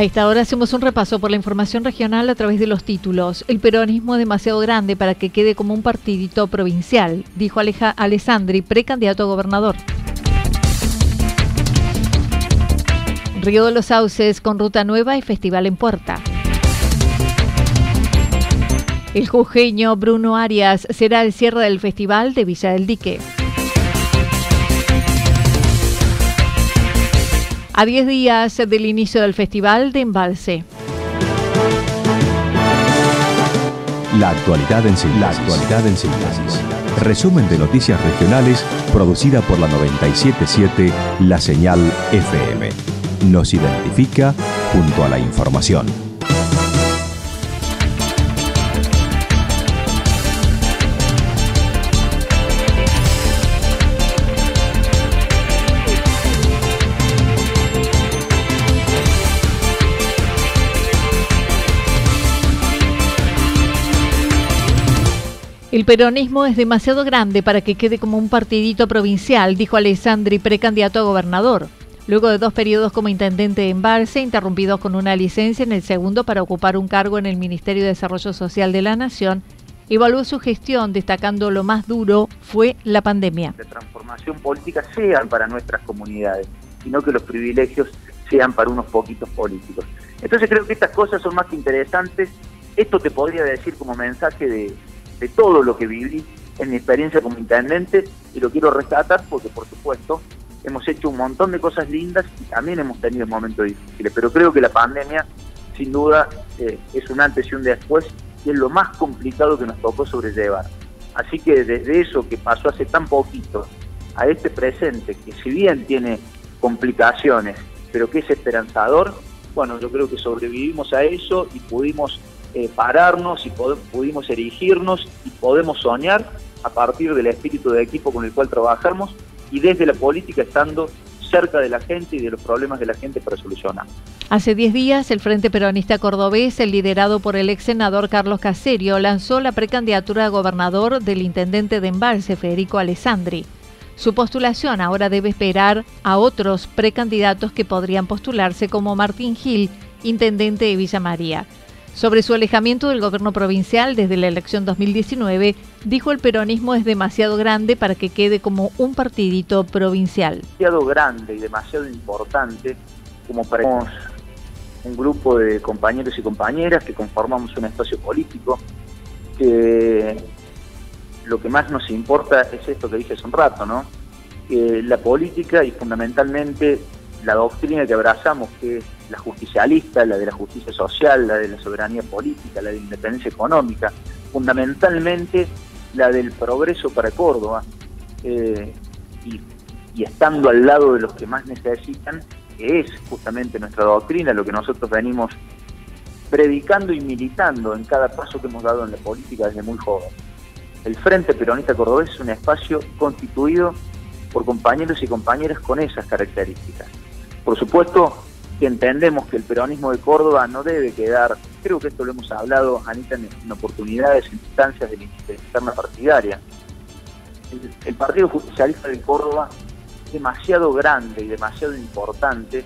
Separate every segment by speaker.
Speaker 1: A esta hora hacemos un repaso por la información regional a través de los títulos. El peronismo es demasiado grande para que quede como un partidito provincial, dijo Aleja Alessandri, precandidato a gobernador. Río de los Sauces con ruta nueva y festival en puerta. El jujeño Bruno Arias será el cierre del festival de Villa del Dique. A 10 días del inicio del Festival de Embalse.
Speaker 2: La actualidad en síntesis. Resumen de noticias regionales producida por la 977 La Señal FM. Nos identifica junto a la información.
Speaker 1: El peronismo es demasiado grande para que quede como un partidito provincial, dijo Alessandri, precandidato a gobernador. Luego de dos periodos como intendente en Embalse, interrumpidos con una licencia en el segundo para ocupar un cargo en el Ministerio de Desarrollo Social de la Nación, evaluó su gestión destacando lo más duro fue la pandemia.
Speaker 3: La transformación política sean para nuestras comunidades, sino que los privilegios sean para unos poquitos políticos. Entonces creo que estas cosas son más interesantes. Esto te podría decir como mensaje de, de todo lo que viví en mi experiencia como intendente y lo quiero rescatar porque por supuesto hemos hecho un montón de cosas lindas y también hemos tenido momentos difíciles, pero creo que la pandemia sin duda eh, es un antes y un después y es lo más complicado que nos tocó sobrellevar. Así que desde eso que pasó hace tan poquito a este presente, que si bien tiene complicaciones, pero que es esperanzador, bueno, yo creo que sobrevivimos a eso y pudimos eh, pararnos y pudimos erigirnos y podemos soñar a partir del espíritu de equipo con el cual trabajamos y desde la política estando cerca de la gente y de los problemas de la gente para solucionar.
Speaker 1: Hace 10 días, el Frente Peronista Cordobés, liderado por el ex senador Carlos Caserio, lanzó la precandidatura a gobernador del intendente de Embalse, Federico Alessandri. Su postulación ahora debe esperar a otros precandidatos que podrían postularse como Martín Gil, intendente de Villa María. Sobre su alejamiento del gobierno provincial desde la elección 2019, dijo el peronismo es demasiado grande para que quede como un partidito provincial.
Speaker 3: Demasiado grande y demasiado importante como para un grupo de compañeros y compañeras que conformamos un espacio político, que lo que más nos importa es esto que dije hace un rato, ¿no? Que la política y fundamentalmente la doctrina que abrazamos, que es la justicialista, la de la justicia social, la de la soberanía política, la de la independencia económica, fundamentalmente la del progreso para Córdoba, eh, y, estando al lado de los que más necesitan, que es justamente nuestra doctrina, lo que nosotros venimos predicando y militando en cada paso que hemos dado en la política desde muy joven. El Frente Peronista Cordobés es un espacio constituido por compañeros y compañeras con esas características. Por supuesto que entendemos que el peronismo de Córdoba no debe quedar, creo que esto lo hemos hablado, Anita, en, oportunidades, en instancias de la interna partidaria. El, Partido Justicialista de Córdoba demasiado grande y demasiado importante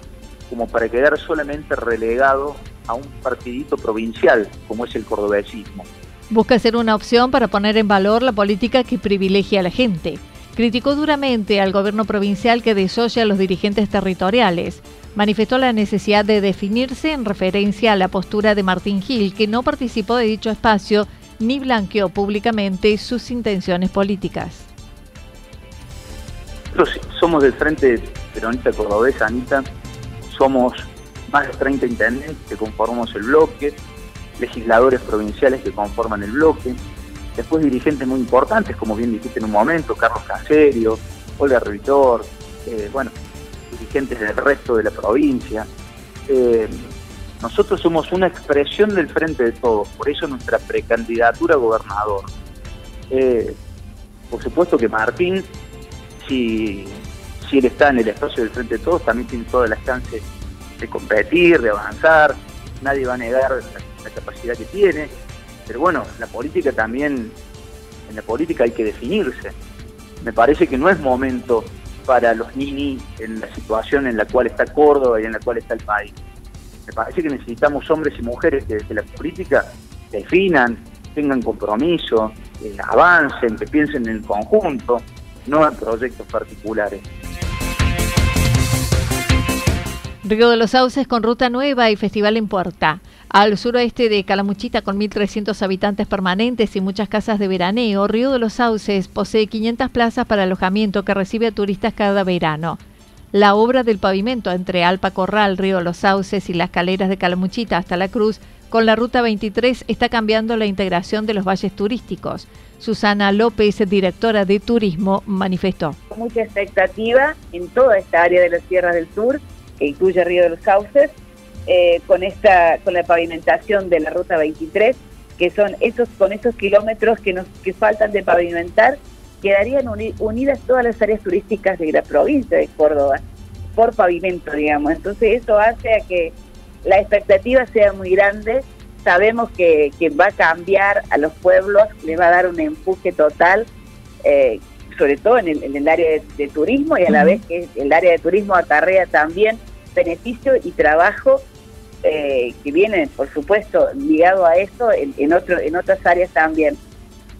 Speaker 3: como para quedar solamente relegado a un partidito provincial como es el cordobesismo.
Speaker 1: Busca ser una opción para poner en valor la política que privilegia a la gente. Criticó duramente al gobierno provincial que desoya a los dirigentes territoriales. Manifestó la necesidad de definirse en referencia a la postura de Martín Gil, que no participó de dicho espacio ni blanqueó públicamente sus intenciones políticas.
Speaker 3: Nosotros somos del Frente Peronista Cordobés, Anita, somos más de 30 intendentes que conformamos el bloque, legisladores provinciales que conforman el bloque, después dirigentes muy importantes, como bien dijiste en un momento, Carlos Caserio, Olga Revitor, eh, bueno, dirigentes del resto de la provincia. Eh, nosotros somos una expresión del frente de todos, por eso nuestra precandidatura a gobernador. Eh, por supuesto que Martín, si, si él está en el espacio del frente de todos, también tiene todas las chances de competir, de avanzar, nadie va a negar la, capacidad que tiene, pero bueno, la política también, en la política hay que definirse. Me parece que no es momento para los ninis en la situación en la cual está Córdoba y en la cual está el país. Me parece que necesitamos hombres y mujeres que desde la política definan, tengan compromiso, eh, avancen, que piensen en el conjunto, no en proyectos particulares.
Speaker 1: Río de los Sauces con ruta nueva y festival en Puerta. Al suroeste de Calamuchita, con 1.300 habitantes permanentes y muchas casas de veraneo, Río de los Sauces posee 500 plazas para alojamiento que recibe a turistas cada verano. La obra del pavimento entre Alpa Corral, Río de los Sauces y las caleras de Calamuchita hasta La Cruz, con la ruta 23, está cambiando la integración de los valles turísticos. Susana López, directora de turismo, manifestó.
Speaker 4: Mucha expectativa en toda esta área de las tierras del sur que incluye Río de los Sauces, eh, con esta con la pavimentación de la ruta 23, que son esos con esos kilómetros que nos que faltan de pavimentar, quedarían unidas todas las áreas turísticas de la provincia de Córdoba por pavimento, digamos. Entonces eso hace a que la expectativa sea muy grande. Sabemos que, que va a cambiar a los pueblos, le va a dar un empuje total. Eh, sobre todo en el, área de, turismo y a la vez que el área de turismo acarrea también beneficio y trabajo eh, que viene, por supuesto, ligado a eso en, otro, en otras áreas también.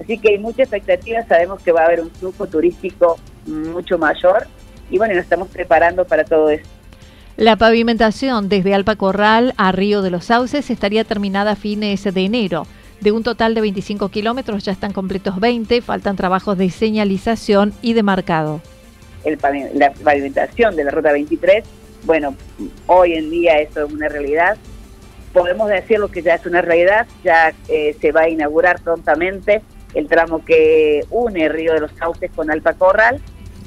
Speaker 4: Así que hay mucha expectativa, sabemos que va a haber un flujo turístico mucho mayor y bueno, nos estamos preparando para todo eso.
Speaker 1: La pavimentación desde Alpa Corral a Río de los Sauces estaría terminada a fines de enero. De un total de 25 kilómetros ya están completos 20, faltan trabajos de señalización y de marcado.
Speaker 4: la pavimentación de la ruta 23, bueno, hoy en día eso es una realidad. Podemos decir lo que ya es una realidad, ya eh, se va a inaugurar prontamente el tramo que une Río de los Sauces con Alpa Corral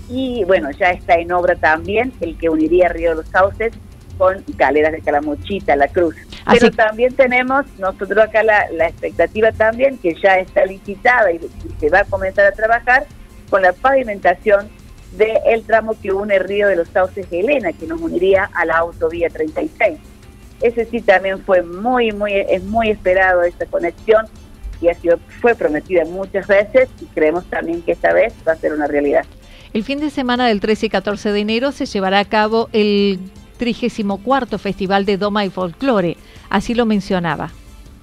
Speaker 4: y bueno, ya está en obra también el que uniría Río de los Sauces con Galeras de Calamuchita, La Cruz. Pero también tenemos nosotros acá la, expectativa también que ya está licitada y, se va a comenzar a trabajar con la pavimentación del tramo que une Río de los Sauces de Helena, que nos uniría a la autovía 36. Ese sí también fue muy, muy, es muy esperado esta conexión y ha sido, fue prometida muchas veces y creemos también que esta vez va a ser una realidad.
Speaker 1: El fin de semana del 13 y 14 de enero se llevará a cabo el 34 Festival de Doma y Folclore, así lo mencionaba.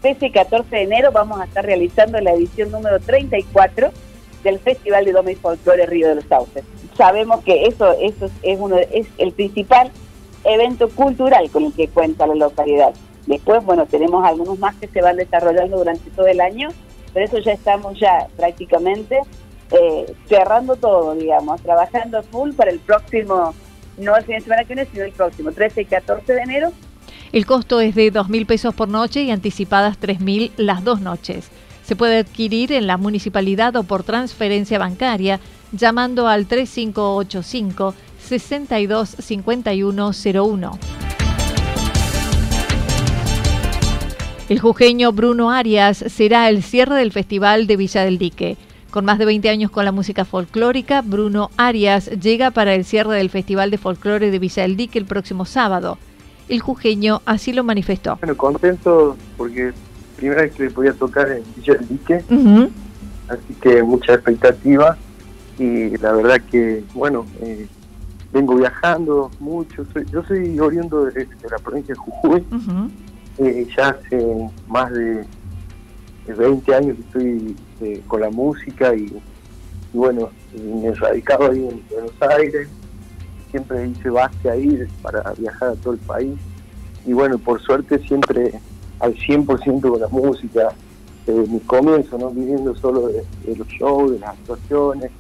Speaker 4: 13 y 14 de enero vamos a estar realizando la edición número 34 del Festival de Doma y Folclore Río de los Sauces. Sabemos que eso, eso es, uno, es el principal evento cultural con el que cuenta la localidad. Después, bueno, tenemos algunos más que se van desarrollando durante todo el año, pero eso ya estamos ya prácticamente eh, cerrando todo, digamos, trabajando full para el próximo no el fin de semana que viene, sino el próximo, 13 y 14 de enero.
Speaker 1: El costo es de 2.000 pesos por noche y anticipadas 3.000 las dos noches. Se puede adquirir en la municipalidad o por transferencia bancaria llamando al 3585 625101. El jujeño Bruno Arias será el cierre del Festival de Villa del Dique. Con más de 20 años con la música folclórica, Bruno Arias llega para el cierre del Festival de Folclore de Villa del Dique el próximo sábado. El jujeño así lo manifestó.
Speaker 5: Bueno, contento porque primera vez que podía tocar en Villa del Dique, así que mucha expectativa y la verdad que, bueno, eh, vengo viajando mucho. yo soy oriundo de, la provincia de Jujuy. Eh, ya hace más de, 20 años que estoy eh, con la música y, bueno, me he radicado ahí en Buenos Aires. Siempre hice base ahí para viajar a todo el país. Y bueno, por suerte siempre al 100% con la música. Desde mi comienzo, ¿no? viviendo solo de, los shows, de las actuaciones,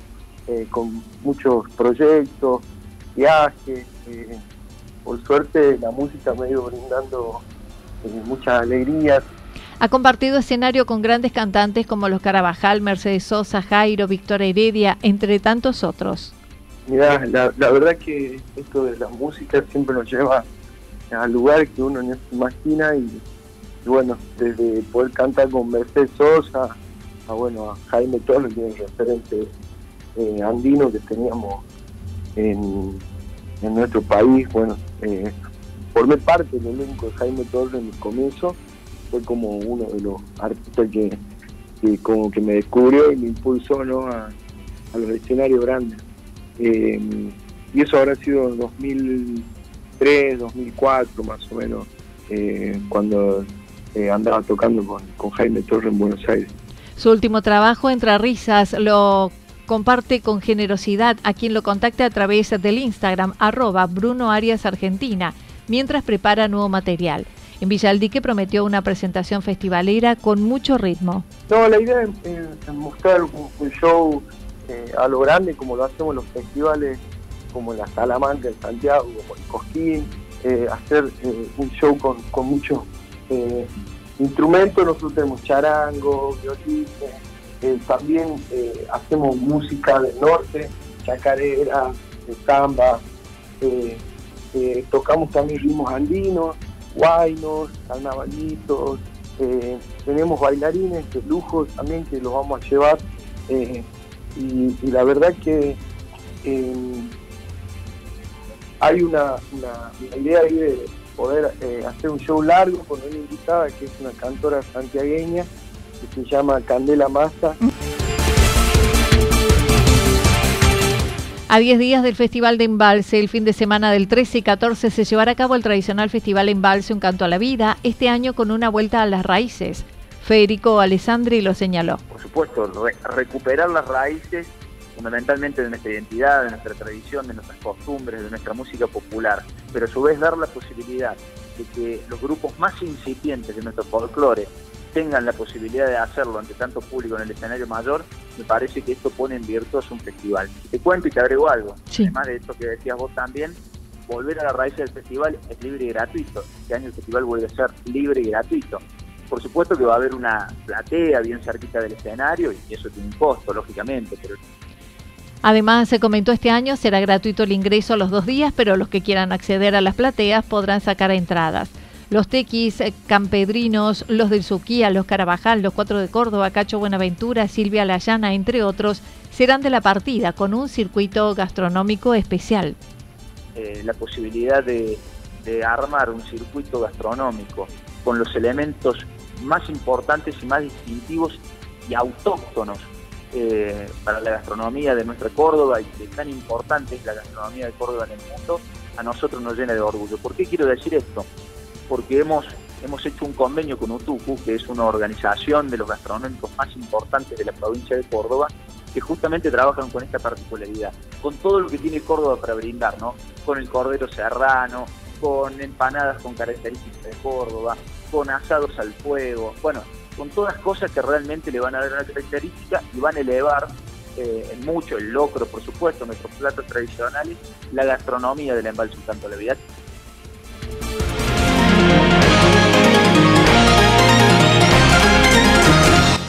Speaker 5: eh, con muchos proyectos, viajes. Eh, por suerte la música me ha ido brindando eh, muchas alegrías.
Speaker 1: Ha compartido escenario con grandes cantantes como los Carabajal, Mercedes Sosa, Jairo, Víctor Heredia, entre tantos otros.
Speaker 5: Mira, la, verdad que esto de la música siempre nos lleva a lugares que uno no se imagina y, bueno, desde poder cantar con Mercedes Sosa a bueno a Jaime Torres, que es referente eh, andino que teníamos en, nuestro país, bueno, eh, formé parte del elenco de Jaime Torres en mi comienzo, fue como uno de los artistas que, como que me descubrió y me impulsó ¿no? a, los escenarios grandes. Eh, y eso habrá sido en 2003, 2004 más o menos, eh, cuando andaba tocando con, con Jaime Torres en Buenos Aires.
Speaker 1: Su último trabajo, Entre Risas, lo comparte con generosidad a quien lo contacte a través del Instagram arroba Bruno Arias Argentina, mientras prepara nuevo material. En Villaldique prometió una presentación festivalera con mucho ritmo.
Speaker 5: No, la idea es, mostrar un, show eh, a lo grande como lo hacemos en los festivales como en la Salamanca, en Santiago, como en Cosquín, eh, hacer eh, un show con, con muchos instrumentos, nosotros tenemos charango, violines, eh, también eh, hacemos música del norte, chacarera, samba, eh, tocamos también ritmos andinos, guainos, carnavalitos, tenemos bailarines de lujo también que los vamos a llevar y, la verdad que hay una, idea ahí de poder hacer un show largo con una invitada que es una cantora santiagueña se llama Candela Massa.
Speaker 1: A 10 días del Festival de Embalse, el fin de semana del 13 y 14 se llevará a cabo el tradicional Festival Embalse Un Canto a la Vida, este año con una vuelta a las raíces. Federico Alessandri lo señaló.
Speaker 3: Por supuesto, recuperar las raíces fundamentalmente de nuestra identidad, de nuestra tradición, de nuestras costumbres, de nuestra música popular, pero a su vez dar la posibilidad de que los grupos más incipientes de nuestro folclore tengan la posibilidad de hacerlo ante tanto público en el escenario mayor, me parece que esto pone en virtuoso un festival. Te cuento y te agrego algo, además de esto que decías vos también, volver a la raíz del festival es libre y gratuito. Este año el festival vuelve a ser libre y gratuito. Por supuesto que va a haber una platea bien cerquita del escenario y eso tiene un costo, lógicamente, pero
Speaker 1: Además, se comentó este año será gratuito el ingreso a los dos días, pero los que quieran acceder a las plateas podrán sacar entradas. Los tequis eh, campedrinos, los del Suquía, los Carabajal, los cuatro de Córdoba, Cacho Buenaventura, Silvia Layana, entre otros, serán de la partida con un circuito gastronómico especial.
Speaker 3: Eh, la posibilidad de, armar un circuito gastronómico con los elementos más importantes y más distintivos y autóctonos eh, para la gastronomía de nuestra Córdoba y que tan importante es la gastronomía de Córdoba en el mundo, a nosotros nos llena de orgullo. ¿Por qué quiero decir esto? Porque hemos, hemos hecho un convenio con UTUCU, que es una organización de los gastronómicos más importantes de la provincia de Córdoba, que justamente trabajan con esta particularidad, con todo lo que tiene Córdoba para brindar, ¿no? Con el cordero serrano, con empanadas con características de Córdoba, con asados al fuego, bueno, con todas cosas que realmente le van a dar una característica y van a elevar eh, mucho el locro, por supuesto, nuestros platos tradicionales, la gastronomía del embalse Tanto la Vida.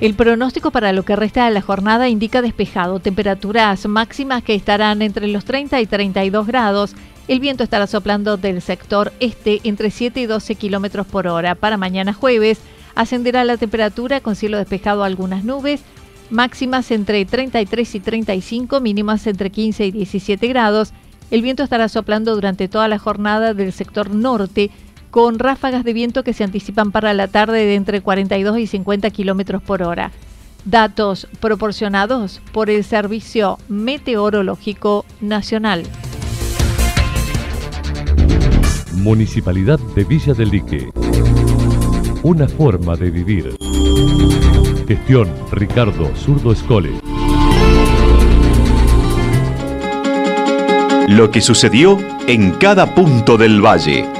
Speaker 1: El pronóstico para lo que resta de la jornada indica despejado, temperaturas máximas que estarán entre los 30 y 32 grados. El viento estará soplando del sector este entre 7 y 12 kilómetros por hora. Para mañana jueves ascenderá la temperatura con cielo despejado algunas nubes, máximas entre 33 y 35, mínimas entre 15 y 17 grados. El viento estará soplando durante toda la jornada del sector norte con ráfagas de viento que se anticipan para la tarde de entre 42 y 50 kilómetros por hora. Datos proporcionados por el Servicio Meteorológico Nacional.
Speaker 6: Municipalidad de Villa del Lique. Una forma de vivir. Gestión Ricardo Zurdo Escole.
Speaker 2: Lo que sucedió en cada punto del valle.